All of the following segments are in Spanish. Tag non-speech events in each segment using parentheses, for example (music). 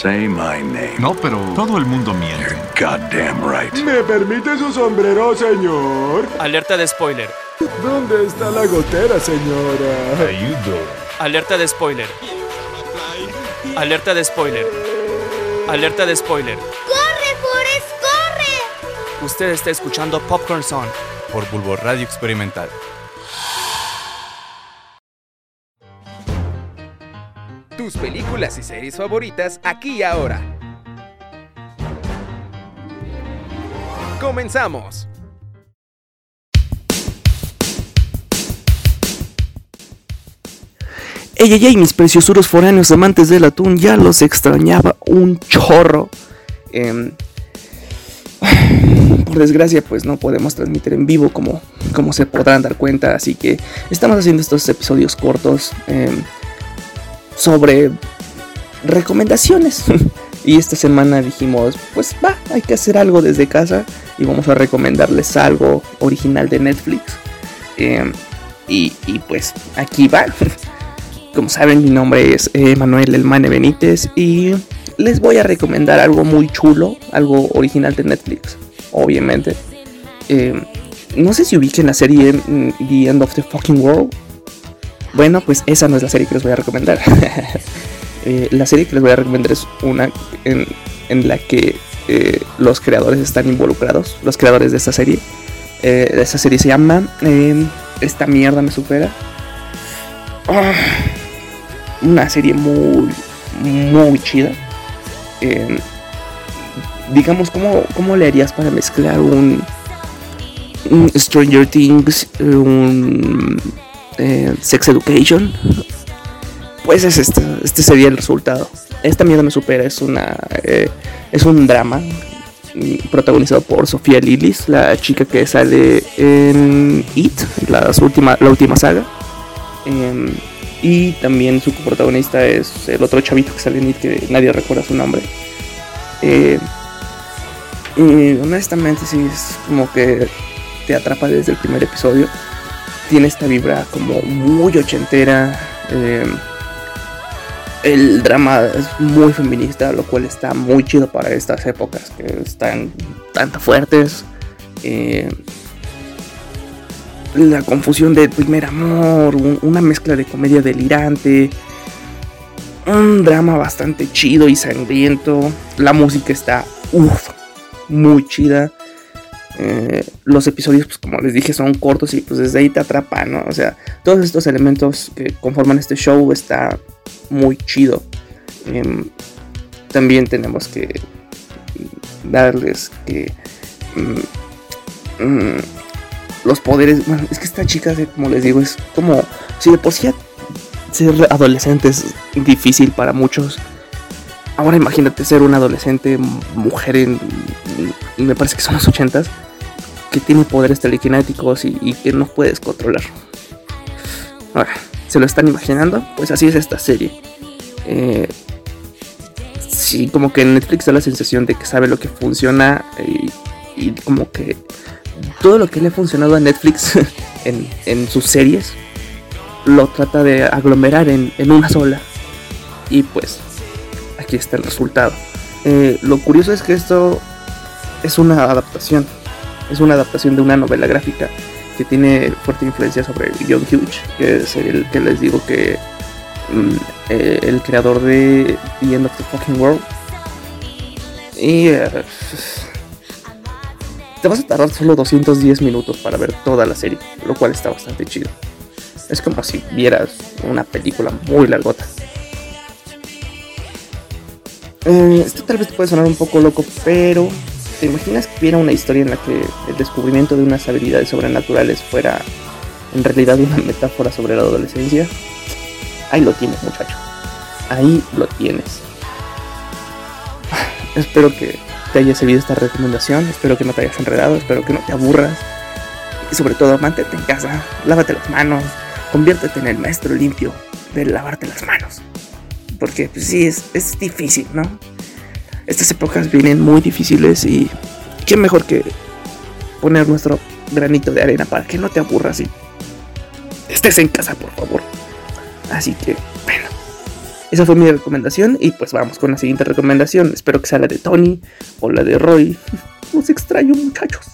say my name. No, pero todo el mundo miente. Goddamn right. ¿Me permite su sombrero, señor? Alerta de spoiler. ¿Dónde está la gotera, señora? Ayudo. Alerta de spoiler. Alerta de spoiler. Alerta de spoiler. ¡Corre, Forrest, corre! Usted está escuchando Popcorn Song. por Bulbo Radio Experimental. Tus películas y series favoritas aquí y ahora. Comenzamos. Ey, ey, ey, mis preciosuros foráneos amantes del atún, ya los extrañaba un chorro. Em, por desgracia, pues no podemos transmitir en vivo como, como se podrán dar cuenta, así que estamos haciendo estos episodios cortos em, sobre recomendaciones. (laughs) y esta semana dijimos, pues va, hay que hacer algo desde casa y vamos a recomendarles algo original de Netflix. Em, y, y pues aquí va. (laughs) Como saben, mi nombre es eh, Manuel Elmane Benítez y les voy a recomendar algo muy chulo, algo original de Netflix, obviamente. Eh, no sé si ubiquen la serie mm, The End of the Fucking World. Bueno, pues esa no es la serie que les voy a recomendar. (laughs) Eh, la serie que les voy a recomendar es una en, la que eh, los creadores están involucrados, los creadores de esta serie. Eh, esa serie se llama eh, Esta mierda me supera. Ah, una serie muy, muy chida. Digamos, ¿cómo, ¿cómo le harías para mezclar un, un Stranger Things, un Sex Education? Pues es este, este sería el resultado. Esta mierda me supera, es una eh, es un drama mm, protagonizado por Sofía Lillis, la chica que sale en It, las última, la última saga. Em, y también su coprotagonista es el otro chavito que sale en It que nadie recuerda su nombre. Eh, y honestamente sí es como que te atrapa desde el primer episodio. Tiene esta vibra como muy ochentera. eh, el drama es muy feminista, lo cual está muy chido para estas épocas que están tan fuertes. Eh, la confusión del primer amor, un- una mezcla de comedia delirante, un drama bastante chido y sangriento. La música está, uff, muy chida. Eh, los episodios, pues como les dije, son cortos y pues desde ahí te atrapan, ¿no? O sea, todos estos elementos que conforman este show está muy chido. Em, también tenemos que darles que mm, mm, los poderes, bueno, es que esta chica, como les digo, es como si de por ser adolescente es difícil para muchos. Ahora imagínate ser una adolescente mujer en, me parece que son los ochentas, que tiene poderes telequinéticos y, que no puedes controlar. Ahora, ¿se lo están imaginando? Pues así es esta serie. Eh, sí, como que Netflix da la sensación de que sabe lo que funciona y, y como que todo lo que le ha funcionado a Netflix (laughs) en, en sus series lo trata de aglomerar en, en una sola. Y pues aquí está el resultado. Eh, lo curioso es que esto es una adaptación. Es una adaptación de una novela gráfica que tiene fuerte influencia sobre John Hughes, que es el que les digo que mm, eh, el creador de The End of the Fucking World. Y eh, te vas a tardar solo 210 minutos para ver toda la serie, lo cual está bastante chido. Es como si vieras una película muy largota. Eh, esto tal vez te puede sonar un poco loco, pero ¿te imaginas que hubiera una historia en la que el descubrimiento de unas habilidades sobrenaturales fuera en realidad una (laughs) metáfora sobre la adolescencia? Ahí lo tienes, muchacho. Ahí lo tienes. (sighs) Espero que te haya servido esta recomendación. Espero que no te hayas enredado. Espero que no te aburras. Y sobre todo, mantente en casa. Lávate las manos. Conviértete en el maestro limpio de lavarte las manos. Porque pues, sí, es, es difícil, ¿no? Estas épocas vienen muy difíciles y qué mejor que poner nuestro granito de arena para que no te aburras y estés en casa, por favor. Así que, bueno, Esa fue mi recomendación y pues vamos con la siguiente recomendación. Espero que sea la de Tony o la de Roy. (laughs) Los extraño muchachos.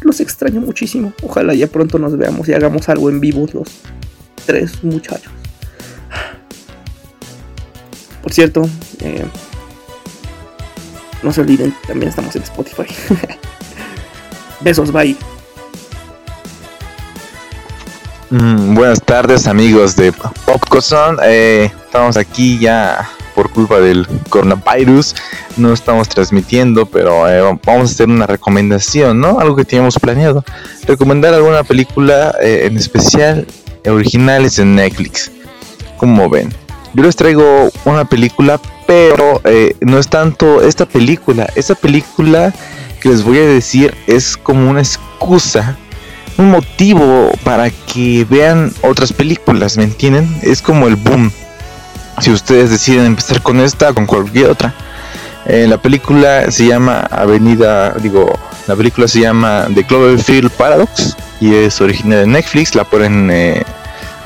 Los extraño muchísimo. Ojalá ya pronto nos veamos y hagamos algo en vivo los tres muchachos. (sighs) Por cierto, eh, no se olviden, también estamos en Spotify. (laughs) Besos, bye. Mm, buenas tardes amigos de Popcoson. Eh, estamos aquí ya por culpa del coronavirus. No estamos transmitiendo, pero eh, vamos a hacer una recomendación, ¿no? Algo que teníamos planeado. Recomendar alguna película eh, en especial originales en Netflix. Como ven, yo les traigo una película, pero eh, no es tanto esta película. Esta película que les voy a decir es como una excusa un motivo para que vean otras películas, ¿me entienden? Es como el boom. Si ustedes deciden empezar con esta, con cualquier otra. Eh, la película se llama Avenida, digo, la película se llama The Cloverfield Paradox y es original de Netflix, la pueden eh,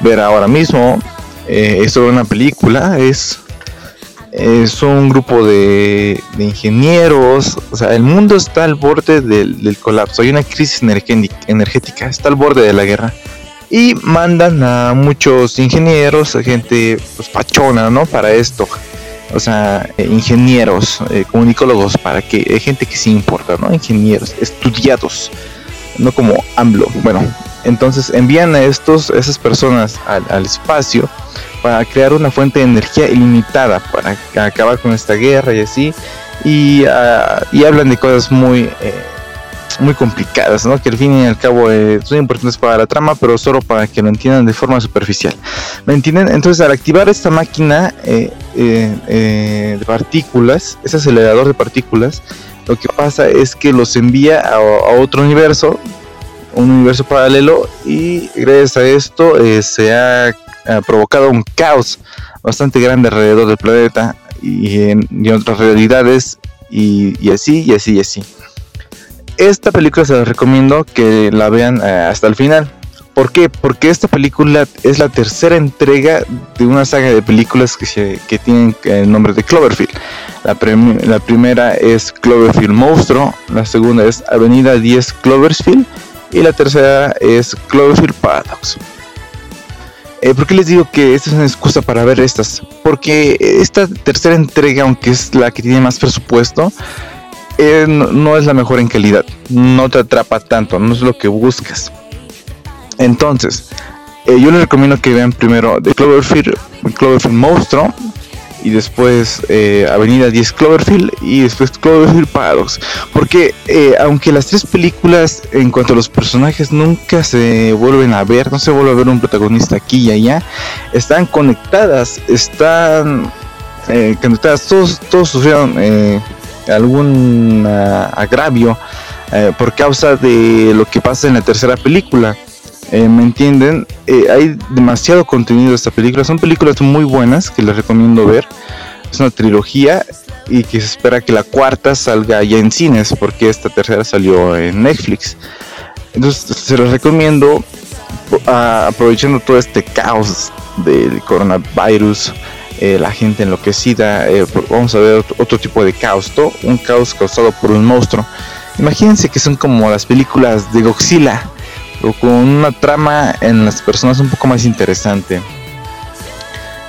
ver ahora mismo. Eh, es sobre una película, es es un grupo de, ingenieros, o sea, el mundo está al borde del, colapso, hay una crisis energética, está al borde de la guerra. Y mandan a muchos ingenieros, a gente pues, pachona, ¿no? Para esto. O sea, eh, ingenieros, eh, comunicólogos, para que, hay gente que sí importa, ¿no? Ingenieros, estudiados, no como AMLO. Bueno, entonces envían a estos, esas personas al espacio para crear una fuente de energía ilimitada para acabar con esta guerra y así. Y, ah, hablan de cosas muy, eh, muy complicadas, ¿no? que al fin y al cabo eh, son importantes para la trama, pero solo para que lo entiendan de forma superficial. ¿Me entienden? Entonces, al activar esta máquina eh, de partículas, ese acelerador de partículas, lo que pasa es que los envía a, a otro universo un universo paralelo y gracias a esto se ha provocado un caos bastante grande alrededor del planeta y en, otras realidades y, así y así y así. Esta película se la recomiendo que la vean eh, hasta el final. ¿Por qué? Porque esta película es la tercera entrega de una saga de películas que, tienen el nombre de Cloverfield. La, la, primera es Cloverfield Monstruo, la segunda es Avenida 10 Cloverfield y la tercera es Cloverfield Paradox. Eh, ¿Por qué les digo que esta es una excusa para ver estas? Porque esta tercera entrega, aunque es la que tiene más presupuesto, eh, no, es la mejor en calidad. No te atrapa tanto, no es lo que buscas. Entonces, eh, yo les recomiendo que vean primero The Cloverfield, Cloverfield Monstruo, y después eh, Avenida 10 Cloverfield y después Cloverfield Paradox. Porque eh, aunque las tres películas en cuanto a los personajes nunca se vuelven a ver, no se vuelve a ver un protagonista aquí y allá, están conectadas, están eh, conectadas, todos, todos sufrieron algún agravio por causa de lo que pasa en la tercera película. Eh, ¿Me entienden? Eh, hay demasiado contenido de esta película. Son películas muy buenas que les recomiendo ver. Es una trilogía y que se espera que la cuarta salga ya en cines porque esta tercera salió en Netflix. Entonces se los recomiendo aprovechando todo este caos del coronavirus. Eh, la gente enloquecida, vamos a ver otro, tipo de caos, un caos causado por un monstruo. Imagínense que son como las películas de Godzilla, o con una trama en las personas un poco más interesante.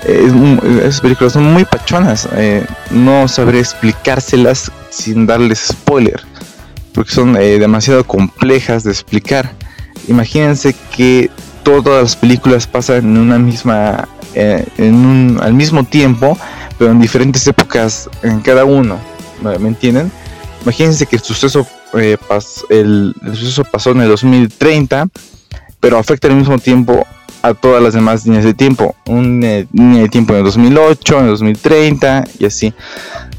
esas películas son muy pachonas, eh, no sabré explicárselas sin darles spoiler, porque son eh, demasiado complejas de explicar. Imagínense que todas las películas pasan en una misma, eh, en un, al mismo tiempo, pero en diferentes épocas en cada uno. ¿Me entienden? Imagínense que el suceso eh, el, suceso pasó en el 2030, pero afecta al mismo tiempo a todas las demás líneas de tiempo. Una línea de tiempo en el 2008, en el 2030 y así.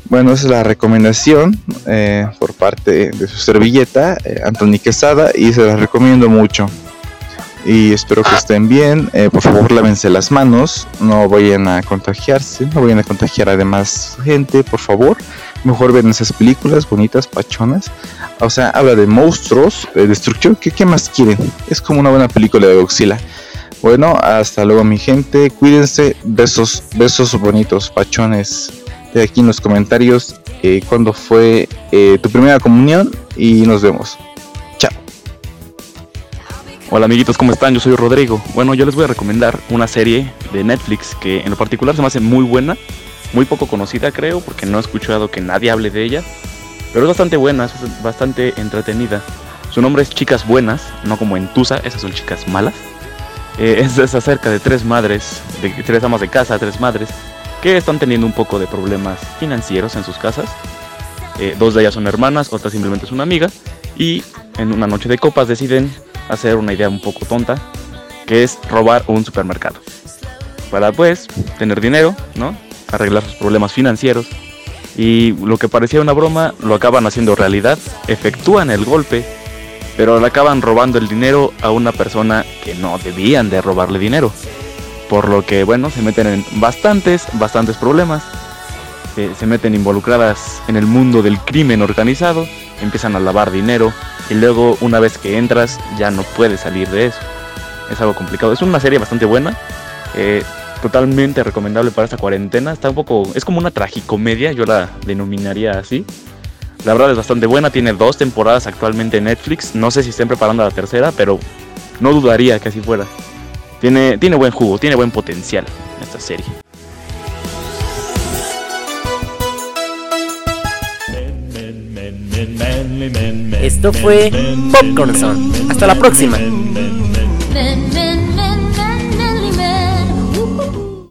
Bueno, esa es la recomendación eh, por parte de su servilleta, eh, Anthony Quesada, y se las recomiendo mucho. Y espero que estén bien. por favor, lávense las manos. No vayan a contagiarse. No vayan a contagiar a demás gente, por favor. Mejor ven esas películas bonitas, pachonas. O sea, habla de monstruos, de destrucción. ¿Qué, más quieren? Es como una buena película de Godzilla. Bueno, hasta luego mi gente, cuídense, besos, besos bonitos, pachones. De aquí en los comentarios eh, cuándo fue eh, tu primera comunión y nos vemos. Hola amiguitos, ¿cómo están? Yo soy Rodrigo. Bueno, yo les voy a recomendar una serie de Netflix que en lo particular se me hace muy buena, muy poco conocida creo, porque no he escuchado que nadie hable de ella, pero es bastante buena, es bastante entretenida. Su nombre es Chicas Buenas, no como en Tusa, esas son chicas malas. Eh, es, es acerca de tres madres, de tres amas de casa, tres madres, que están teniendo un poco de problemas financieros en sus casas. Eh, dos de ellas son hermanas, otra simplemente es una amiga. Y en una noche de copas deciden hacer una idea un poco tonta, que es robar un supermercado. Para pues tener dinero, ¿no? Arreglar sus problemas financieros. Y lo que parecía una broma lo acaban haciendo realidad. Efectúan el golpe pero le acaban robando el dinero a una persona que no debían de robarle dinero. Por lo que, bueno, se meten en bastantes, bastantes problemas. Eh, se meten involucradas en el mundo del crimen organizado, empiezan a lavar dinero y luego una vez que entras ya no puedes salir de eso. Es algo complicado. Es una serie bastante buena, eh, totalmente recomendable para esta cuarentena. Está un poco, es como una tragicomedia, yo la denominaría así. La verdad es bastante buena, tiene dos temporadas actualmente en Netflix. No sé si estén preparando la tercera, pero no dudaría que así fuera. Tiene, tiene buen jugo, tiene buen potencial esta serie. Esto fue Popcorn Hasta la próxima.